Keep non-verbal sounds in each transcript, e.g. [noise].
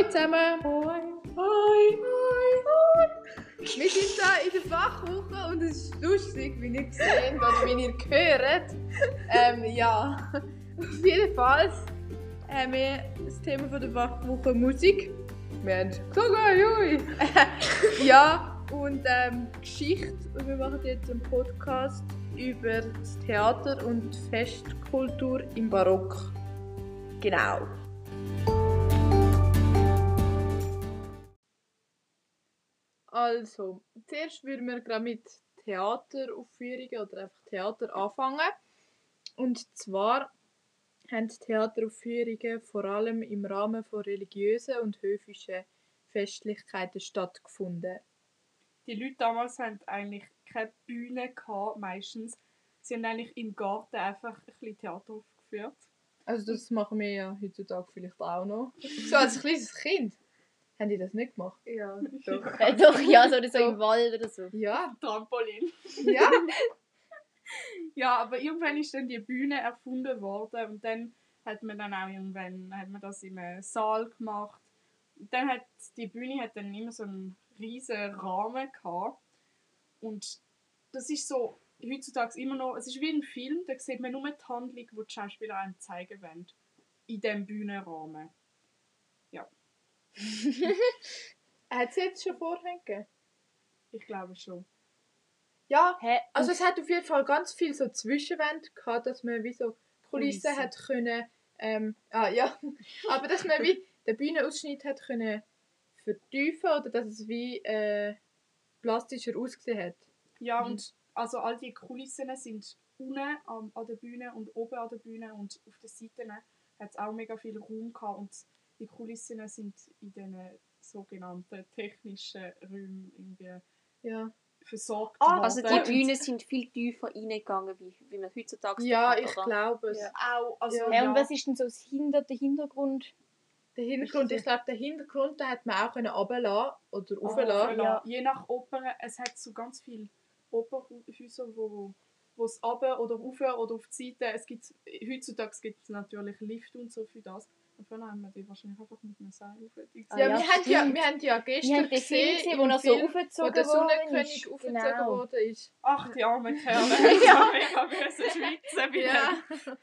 Hallo zusammen! Hoi. Hoi! Hoi! Wir sind hier in der Fachwoche und es ist lustig, wie ihr seht oder wie ihr hört. Ähm, ja, auf jeden Fall haben wir das Thema von der Fachwoche Musik. Wir haben ui. [laughs] ja, und ähm, Geschichte. Und wir machen jetzt einen Podcast über das Theater und Festkultur im Barock. Genau. Also, zuerst würden wir gerade mit Theateraufführungen oder einfach Theater anfangen. Und zwar haben Theateraufführungen vor allem im Rahmen von religiösen und höfischen Festlichkeiten stattgefunden. Die Leute damals hatten eigentlich keine Bühne, gehabt, meistens. Sie haben eigentlich im Garten einfach ein bisschen Theater aufgeführt. Also das machen wir ja heutzutage vielleicht auch noch. [laughs] So als kleines Kind. Haben die das nicht gemacht? Ja, Doch. [laughs] Äh, doch, ja, so, oder so im Wald oder so. Ja. Trampolin. Ja. [laughs] Ja, aber irgendwann ist dann die Bühne erfunden worden und dann hat man dann auch irgendwann hat man das im Saal gemacht. Und dann hat die Bühne hat dann immer so einen riesen Rahmen gehabt. und das ist so heutzutage immer noch, es ist wie ein Film, da sieht man nur die Handlung, die die Schauspieler einem zeigen wollen. In diesem Bühnenrahmen. [laughs] Hat es jetzt schon Vorhänge gegeben? Ich glaube schon. Ja. Hä? Also es hat auf jeden Fall ganz viel so Zwischenwände gehabt, dass man wie so Kulissen Kulissen. hat können, ähm, ah ja, [laughs] aber dass man wie den Bühnenausschnitt hat können vertiefen oder dass es wie äh, plastischer ausgesehen hat. Ja, Mhm. und also all die Kulissen sind unten an, an der Bühne und oben an der Bühne und auf den Seiten hat es auch mega viel Raum gehabt und die Kulissen sind in den sogenannten technischen Räumen irgendwie Ja. versorgt Ah, Also die. Bühnen sind viel tiefer reingegangen, wie, wie man heutzutage Ja, kennt, ich oder? glaube es. Ja, auch, also Ja. Ja, und was ist denn so das Hinter, der Hintergrund? Der Hintergrund, ich glaube, der Hintergrund, den hat man auch können runterlassen oder rauflassen. ja. Ja. je nach Oper, es hat so ganz viele Operhäuser, wo wo es runter oder rauf oder auf die Seite, es gibt, heutzutage gibt es natürlich Lift und so für das. Vorher haben wir die wahrscheinlich einfach mit einem Seil aufgezogen. Ah, Ja, ja, wir, haben ja, wir haben ja gestern Wir haben den Film gesehen, wo er so aufgezogen wo der Sonnenkönig ist. aufgezogen Genau. worden ist. Ach, die armen [laughs] Kerle. ja. mega schwitzen bei Ja.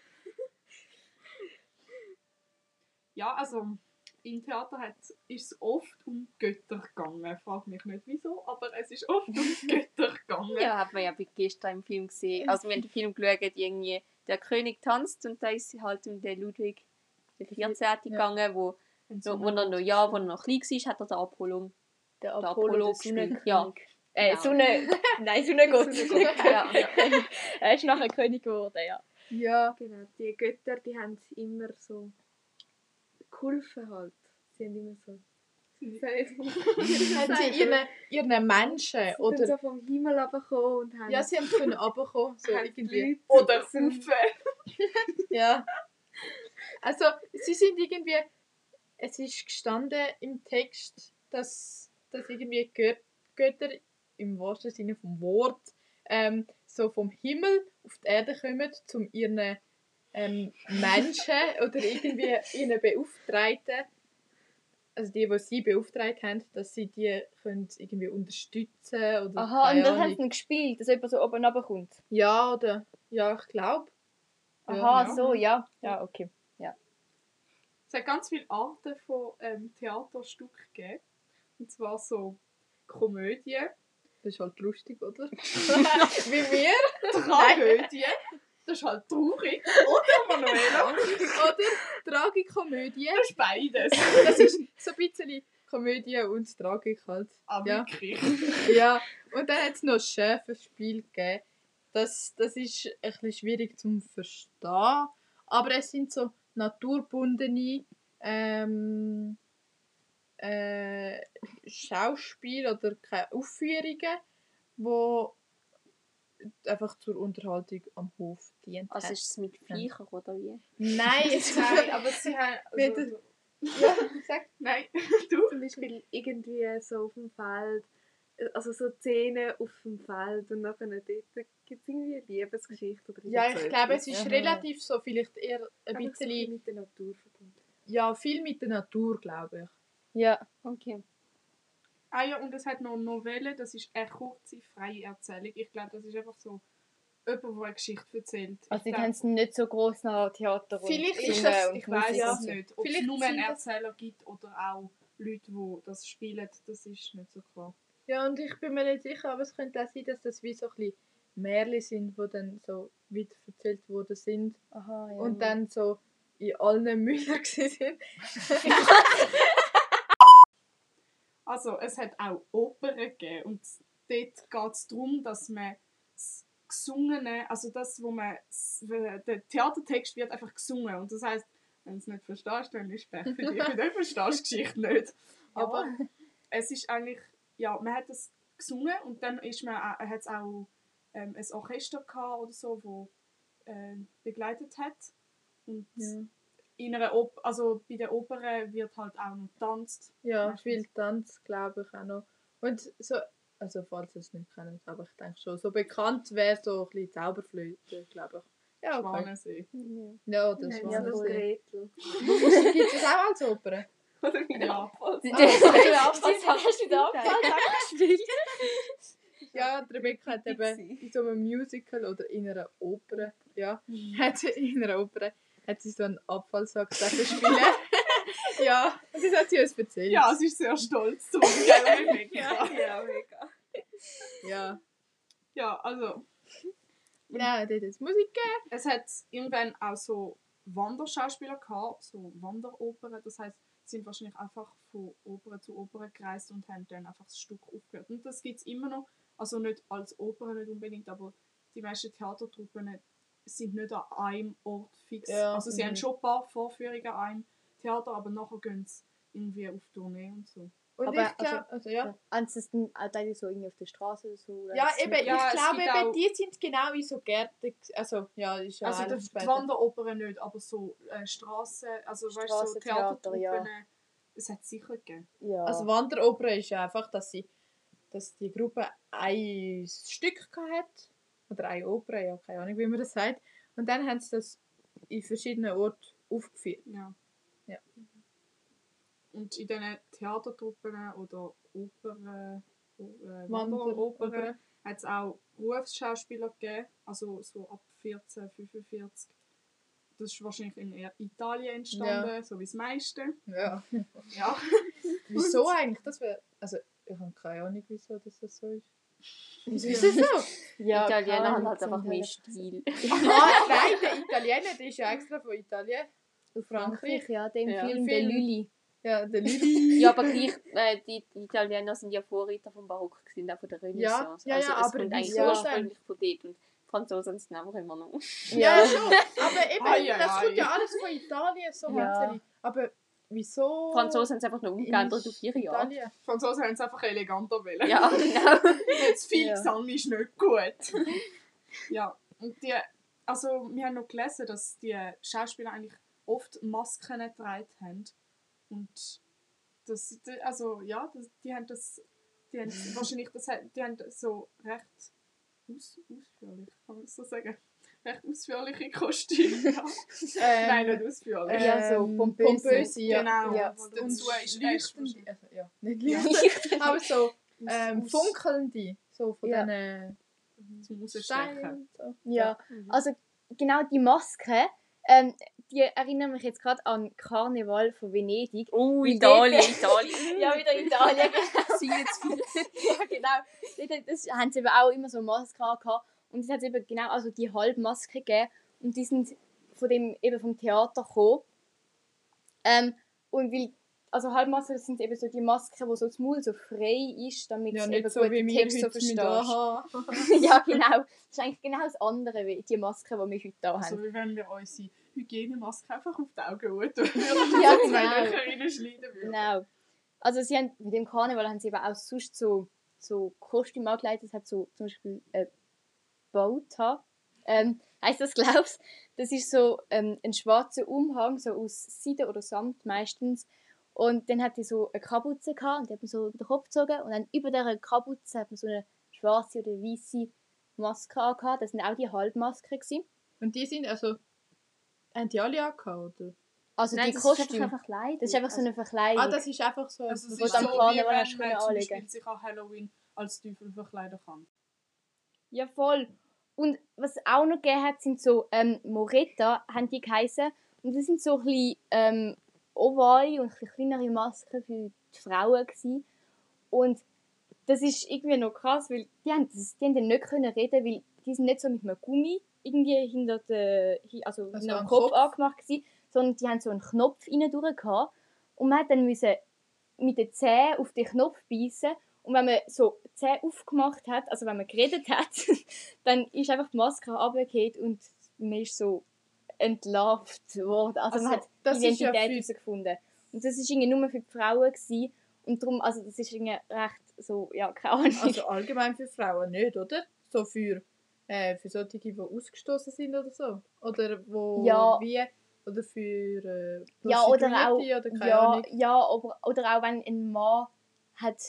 Ja, also im Theater hat, ist es oft um Götter gegangen. Frag mich nicht wieso, aber es ist oft um [laughs] Götter gegangen. Ja, hat man ja bei gestern im Film gesehen. Also wir haben den Film geschaut, irgendwie der König tanzt und da ist halt um den Ludwig der 14. gegangen, wo, Und wo, wo er noch, ja, wo er noch klein war, hat er den Apollo, Der den Apollo gespielt. Ja. Äh, Genau. Sonne. [laughs] Nein, Sonnengott. Ja, ja. [laughs] er ist nachher König geworden, ja. Ja. Genau, die Götter, die haben immer so geholfen halt. Sie haben immer so... Sie [laughs] haben sie ihren, ihren Menschen sind oder... so vom Himmel runtergekommen und haben... Ja, sie haben können runterkommen, so haben irgendwie. Oder so- Ufe. Ja. Also, sie sind irgendwie... Es ist gestanden im Text, dass, dass irgendwie Gö Götter, im wahrsten Sinne vom Wort, ähm, so vom Himmel auf die Erde kommen, um ihren ähm, Menschen [laughs] oder irgendwie ihren Beauftragten, also die, die sie beauftragt haben, dass sie die können irgendwie unterstützen oder Aha, und das haben sie gespielt, dass jemand so oben runterkommt. Ja, oder? Ja, ich glaube. Aha, Ja. so, ja. Ja, okay. Es hat ganz viele Arten von ähm, Theaterstücken gegeben. Und zwar so Komödien, Das ist halt lustig, oder? [laughs] [laughs] Wie wir. Tragödien. Das ist halt traurig. Oder, Manuela? [laughs] Oder Tragikomödie. Das ist beides. Das ist so ein bisschen Komödie und Tragik halt. Ah, Ja. wirklich. Ja. Und dann hat es noch ein Schäferspiel gegeben. Das, das ist ein bisschen schwierig zu verstehen. Aber es sind so naturbundene ähm, äh, Schauspiel oder keine Aufführungen, wo einfach zur Unterhaltung am Hof dient. Also ist es mit Viechern oder wie? Nein, [laughs] es Nein, aber sie haben... Also, [laughs] ja, sag. Nein, [laughs] du? zum Beispiel irgendwie so auf dem Feld, also so Szenen auf dem Feld und nachher dort gibt es irgendwie eine Liebesgeschichte oder Ja, ich glaube, es ist Aha. relativ so, vielleicht eher ein so bisschen, mit der Natur verbunden. ja, viel mit der Natur, glaube ich. Ja. Okay. Ah ja, und es hat noch Novelle, das ist eine kurze, freie Erzählung. Ich glaube, das ist einfach so jemand, der eine Geschichte erzählt. Also die haben es nicht so groß nach Theater und Vielleicht ist das- und ich weiß Musik es und so. nicht. Ob es Vielleicht nur einen Erzähler gibt oder auch Leute, die das spielen, das ist nicht so klar. Ja, und ich bin mir nicht sicher, aber es könnte auch sein, dass das wie so ein bisschen Märchen sind, die dann so weiter erzählt worden sind Aha, ja. und dann so in allen [laughs] Mündern sind. [laughs] Also, es hat auch Opern gegeben und dort geht es darum, dass man das Gesungene, also das, wo man, der Theatertext wird einfach gesungen und das heißt, wenn du es nicht verstehst, dann ist Pech für dich, weil du verstehst die Geschichte nicht. [laughs] Aber es ist eigentlich, ja, man hat das gesungen und dann ist man, hat es auch ähm, ein Orchester gehabt oder so, wo äh, begleitet hat und Ja, in einer Op also bei der Oper wird halt auch noch getanzt. ja Meistens. viel Tanz, glaube ich auch noch. Und so, also falls ihr es nicht kennt, aber ich denke schon, so bekannt wäre so ein bisschen Zauberflöte, glaube ich. Ja, okay. Schwanensee. Ja, das war ja, das das. Gretel. [laughs] Gibt es auch als Oper? Oder wie der Ja. Abfall. Ah, okay. Stimmt, hast du den Abfall gespielt? Ja, die Rebecca hat eben in so einem Musical oder in einer Oper, ja, hat sie in einer Oper hat sie so einen Abfallsack spielen. ja, das hat sie uns erzählt. Ja, sie ist sehr stolz Rebecca? Ja, mega. ja. ja, also Genau, dort hat es Musik gegeben. es hat irgendwann auch so Wanderschauspieler gehabt, so Wanderoperen. Das heißt, sind wahrscheinlich einfach von Oper zu Oper gereist und haben dann einfach das Stück aufgehört. Und das gibt es immer noch. Also nicht als Oper nicht unbedingt, aber die meisten Theatertruppen sind nicht an einem Ort fix. Ja, also sie mhm. haben schon ein paar Vorführungen an einem Theater, aber nachher gehen sie irgendwie auf Tournee und so. Und Aber, ich glaube, also, ja. Ansonsten auch teilweise so irgendwie auf der Straße so. Ja, eben, Ja, ich es glaube, gibt eben, auch- die sind genau in so Gärten. Also, ja, ist ja Also alles die, die später. Wanderoper nicht, aber so äh, Straßen, also weißt du, so Theatertruppen, ja. es hat sicher gegeben. Ja. Also Wanderoper ist ja einfach, dass sie dass die Gruppe ein Stück hat oder eine Oper, ja keine Ahnung wie man das sagt. Und dann haben sie das in verschiedenen Orten aufgeführt. Ja. Ja. Und in diesen Theatertruppen oder Opern, äh, Wanderopern, Wanderopern. hat es auch Berufsschauspieler gegeben, also so ab 1445. Das ist wahrscheinlich in Italien entstanden, so wie das meiste. Ja. Ja. [laughs] Wieso eigentlich? Das wär, also ich habe keine Ahnung, wieso das so ist. Wieso ist das so? [laughs] ja, Italiener haben halt einfach mehr halt- Stil. ah, [laughs] nein, der Italiener, der ist ja extra von Italien auf Frankreich. Frankreich, ja, dem Ja. Film, Film. der Lülli. Ja, der Lili. [laughs] Ja, aber [laughs] gleich, äh, die, die Italiener sind ja Vorreiter vom Barock, gewesen, auch von der Renaissance. ja, also ja, es aber kommt eigentlich wieso ursprünglich von dort und die Franzosen sind einfach immer noch. Ja, schon. Aber eben, Ai, ai, das kommt ja ai. alles von Italien, so Ja. ja. Aber wieso? Die Franzosen haben es einfach noch umgeändert auf ihre Jahre. Franzosen haben es einfach eleganter wollen. Ja, [laughs] genau. Jetzt viel Ja. Gesang ist nicht gut. ja, und die, also wir haben noch gelesen, dass die Schauspieler eigentlich oft Masken getragen haben. Und das, also ja, das, die haben das, die haben wahrscheinlich, das, die haben so recht aus, ausführlich, kann man das so sagen? Recht ausführliche [laughs] Kostüme. Ja. Ähm, Nein, nicht ausführlich. Ja, so ähm, pompöse. pompöse, ja. Genau. Ja. Und Und dazu ist, leuchtende, also, ja, nicht leuchtende, [laughs] aber so ähm, aus- funkelnde, so von Ja. diesen zum Rausstechen. Steinen. So. Ja, Mhm. also genau die Maske, ähm, die erinnern mich jetzt gerade an Karneval von Venedig. Oh, Italien, [laughs] Italien. Ja, wieder Italien. [laughs] Sie jetzt [laughs] viel. ja, genau. Dort- Das haben sie eben auch immer so Maske gehabt. Und es hat eben genau also die Halbmaske gegeben. Und die sind von dem, eben vom Theater gekommen. Ähm, und weil, also Halbmasken sind eben so die Masken, wo so das Maul so frei ist, damit Ja, es nicht eben so gut wie den Text so verstehst. [laughs] Ja, genau. Das ist eigentlich genau das andere, wie die Maske, die wir heute hier haben. Also wie wenn wir unsere Hygienemaske einfach auf die Augen tun würden. [laughs] Ja, so zwei genau. Löcher reinschneiden würden. Genau. Also sie haben, mit dem Karneval haben sie eben auch sonst so, so Kostüme. Es hat so zum Beispiel ein Bauta. Ähm, heisst das, glaubst Das ist so ähm, ein schwarzer Umhang, so aus Seide oder Samt meistens. Und dann hat die so eine Kapuze gehabt und die hat man so über den Kopf gezogen. Und dann über dieser Kapuze hat man so eine schwarze oder weiße Maske angehabt. Das sind auch die Halbmasken. Gewesen. Und die sind also, haben die alle angehabt, oder? Also Nein, die das ist einfach Kostüme. eine Verkleidung. Das ist einfach so eine Verkleidung. Ah, das ist einfach so. Also Wo ist so, wie Karneval wenn man zum. Beispiel sich an Halloween als Teufel verkleiden kann. Ja, voll. Und was es auch noch gegeben hat, sind so ähm, Moretta, haben die geheißen. Und das sind so ein bisschen ähm, ovale und ein kleinere Masken für die Frauen. Gewesen. Und das ist irgendwie noch krass, weil die haben, das, die haben dann nicht können reden, weil die sind nicht so mit einem Gummi irgendwie hinter, hi- also Also hinter dem Kopf, Kopf? angemacht gewesen, sondern die haben so einen Knopf rein durch gehabt. Und man hat dann müssen mit den Zähnen auf den Knopf beißen und wenn man so die Zähne aufgemacht hat, also wenn man geredet hat, [laughs] dann ist einfach die Maske runtergefallen und man ist so entlarvt worden. Also, man Also, hat das die ist ja Identität für- herausgefunden. Und das war irgendwie nur für die Frauen. Gewesen. Und darum, also das ist irgendwie recht so, ja, keine Ahnung. Also allgemein für Frauen nicht, oder? So für, äh, für solche, die ausgestoßen sind oder so. Oder wo Ja. wie. Oder für äh, ja, oder auch, oder keine ja, Ahnung. ja aber, oder auch wenn ein Mann hat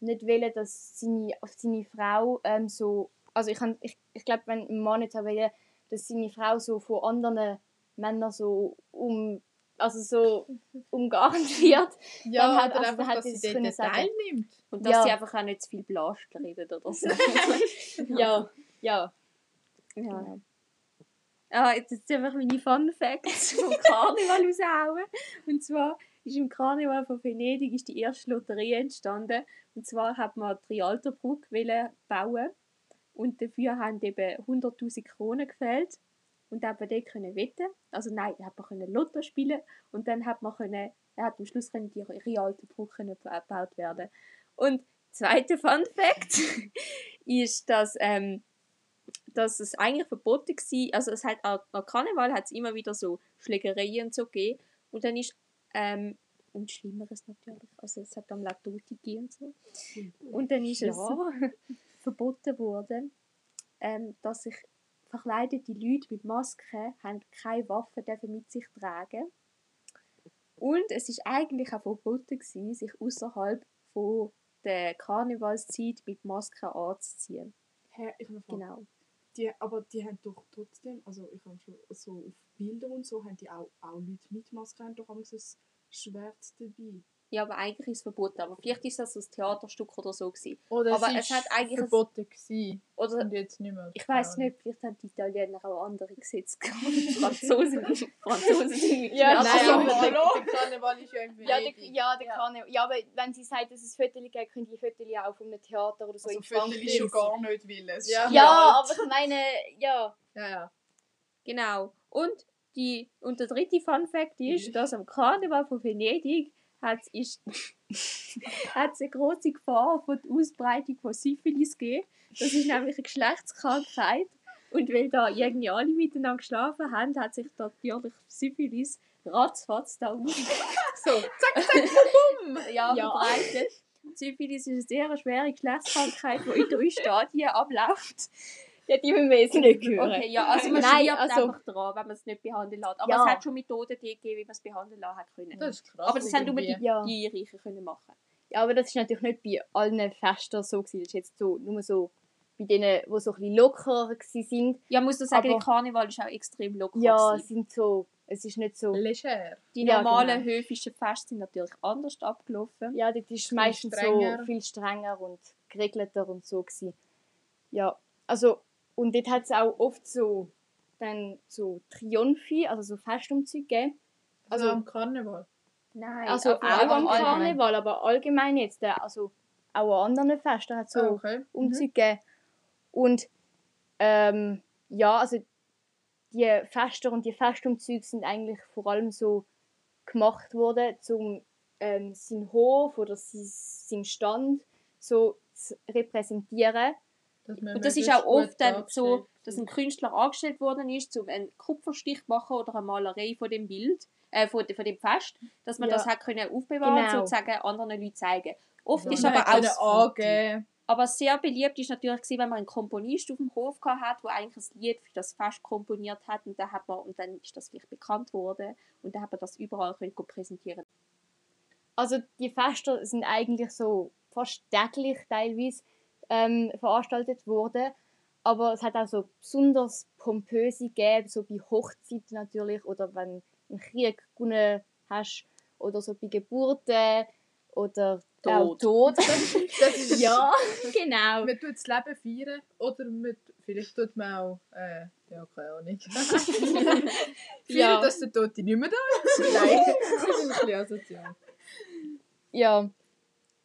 nicht wollen, dass seine, auf seine Frau ähm, so, also ich, kann- ich, ich glaube, wenn ein Mann nicht will, dass seine Frau so von anderen Männern so um, also so [laughs] umgarnt wird, Ja, dann hat- oder also einfach, hat dass sie dort sagen. teilnimmt. Und dass Ja. sie einfach auch nicht zu viel Blast redet oder so. [laughs] ja, ja. ja. Ah, jetzt jetzt einfach meine Fun Facts vom [laughs] Karneval raushauen. Und zwar ist im Karneval von Venedig ist die erste Lotterie entstanden. Und zwar hat man die Rialtobrücke wollen bauen und dafür haben eben 100'000 Kronen gefällt. Und da hat man dort können wetten. Also nein, da hat man können Lotto spielen und dann hat man können, er hat am Schluss können die Rialtobrücke können ba- gebaut werden. Und zweiter Fun Fact [laughs] ist, dass ähm, dass es eigentlich verboten war. Also es hat an, Karneval hat es immer wieder so Schlägereien und so gegeben. Und dann ist ähm, und Schlimmeres natürlich. Also es hat am La Tote gegeben und so. Und dann ist es [laughs] verboten worden, ähm, dass sich verkleidete Leute mit Masken haben keine Waffen dürfen mit sich tragen. Und es ist eigentlich auch verboten gewesen, sich außerhalb von der Karnevalszeit mit Masken anzuziehen. Hä, ich habe. Genau. Die, aber die haben doch trotzdem, also ich habe schon so auf Bilder und so, haben die auch, auch Leute mit Maske, haben doch ein Schwert dabei. Ja, aber eigentlich ist es verboten. Aber vielleicht ist das ein Theaterstück oder so gewesen. Oder Aber es, es hat eigentlich ein- verboten gewesen. Oder Und jetzt nicht mehr. ich weiß nicht, vielleicht haben die Italiener auch andere Gesetze gehabt. [laughs] Franzosen, Franzosen [laughs] sind Ja, Nein, Also, aber der, der Karneval ist ja in Ja, der, Venedig. ja, der kann ja, aber wenn sie sagt, dass es Fotos gibt, können die Fotos auch von einem Theater oder so Also in Viertel Frankreich. ist schon gar nicht will. Es Ja. Ja, aber ich meine, ja. Ja, ja. Genau. Und, die, und der dritte Fun Fact ist, dass am Karneval von Venedig hat es [laughs] eine große Gefahr von der Ausbreitung von Syphilis gegeben. Das ist nämlich eine Geschlechtskrankheit. Und weil da irgendwie alle miteinander geschlafen haben, hat sich da natürlich Syphilis ratzfatz da aus [laughs] So, ja, Ja. verbreitet. Syphilis ist eine sehr schwere Geschlechtskrankheit, die in drei Stadien abläuft. Ja, die müssen wir jetzt nicht hören. Okay, ja, also man Nein, stirbt also- einfach dran, wenn man es nicht behandeln lässt. Aber Ja. es hat schon Methoden gegeben, wie man es behandeln lassen hat können. das ist krass. Aber das haben nur die. Ja. die Reichen können machen. Ja, aber das ist natürlich nicht bei allen Festen so gewesen. Das ist jetzt so, nur so bei denen, die so ein bisschen lockerer gewesen sind. Ja, muss ich sagen, Aber- der Karneval ist auch extrem locker. Ja, gewesen. sind so, es ist nicht so, Leger. Die Ja, normalen genau. höfischen Feste sind natürlich anders abgelaufen. ja, das ist meistens strenger. so viel strenger und geregelter und so gewesen. Ja, also, und dort hat es auch oft so, dann so Triumphi, also so Festumzüge gegeben. Also Also- am Karneval. Nein, Also auch aber am allgemein. Karneval, aber allgemein jetzt, äh, also auch an anderen Festen hat es so Ah, okay. Umzüge gegeben. Und ähm, ja, also die Feste und die Festumzüge sind eigentlich vor allem so gemacht worden, um ähm, seinen Hof oder sein, seinen Stand so zu repräsentieren. Und das ist auch oft dann so, dass ein Künstler angestellt worden ist, um einen Kupferstich zu machen oder eine Malerei von dem Bild, äh, von, von dem Fest, dass man Ja. das hat können aufbewahren Genau. sozusagen anderen Leuten zeigen. Oft Ja, ist aber auch aber sehr beliebt ist natürlich gewesen, wenn man einen Komponist auf dem Hof gehabt hat, der eigentlich ein Lied für das Fest komponiert hat und dann hat man und dann ist das vielleicht bekannt worden und dann hat man das überall können präsentieren. Also die Feste sind eigentlich so fast täglich teilweise ähm, veranstaltet worden. Aber es hat auch so besonders pompöse gegeben, so bei Hochzeiten natürlich oder wenn du einen Krieg gewonnen hast oder so bei Geburten oder Tod. [laughs] Das ist ja, genau. Man tut das Leben feiern oder man, vielleicht tut man auch, äh, ja, keine Ahnung. [laughs] feiern, Ja. dass der Tote nicht mehr da ist. Nein, das ist ein bisschen asozial. Ja.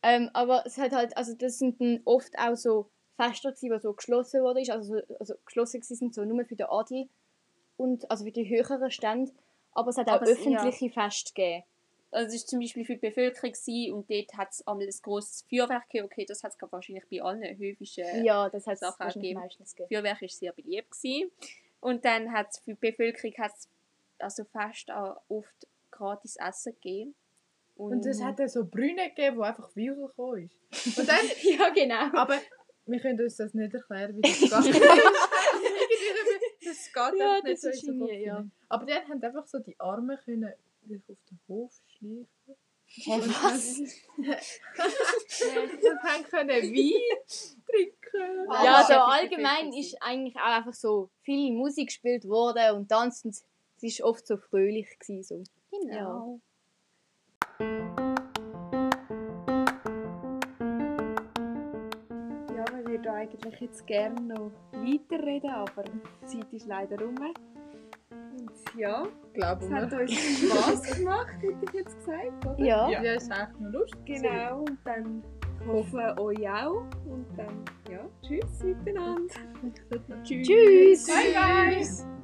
Ähm, aber es hat halt, also das sind dann oft auch so Fester gewesen, die so geschlossen wurde, also, so- also geschlossen sind so nur für den Adel und also für die höheren Stände. Aber es hat auch Aber es- öffentliche Feste gegeben. Also es war zum Beispiel für die Bevölkerung gewesen, und dort hat es einmal ein grosses Feuerwerk gegeben. Okay, das hat es wahrscheinlich bei allen höfischen Ja, das hat es Sachen gegeben. meistens gegeben. Feuerwerk war sehr beliebt. Gewesen. Und dann hat es für die Bevölkerung hat's also fast auch oft gratis Essen gegeben. Und es hat dann so Brüne gegeben, wo einfach Wein rausgekommen ist. [laughs] Und dann, [laughs] ja, genau. aber wir können uns das nicht erklären, wie das [laughs] geht. Das geht Ja, nicht das so ist irgendwie, ja. Aber dann haben einfach so die Arme können sich auf den Hof schleichen. Hä, was? Und haben können Wein trinken. Ja, ja viel allgemein ist eigentlich auch einfach so viel Musik gespielt worden und tanzt und es war oft so fröhlich. Gewesen, so. Genau. Ja, wir würden eigentlich jetzt gerne noch weiterreden, aber die Zeit ist leider rum. Und ja, Glauben es hat wir. uns Spass gemacht, hätte ich jetzt gesagt, oder? Ja. Ja, ist echt noch lustig. Genau, und dann hoffen euch auch. Und dann, ja, tschüss miteinander. Tschüss. Tschüss! Bye, bye.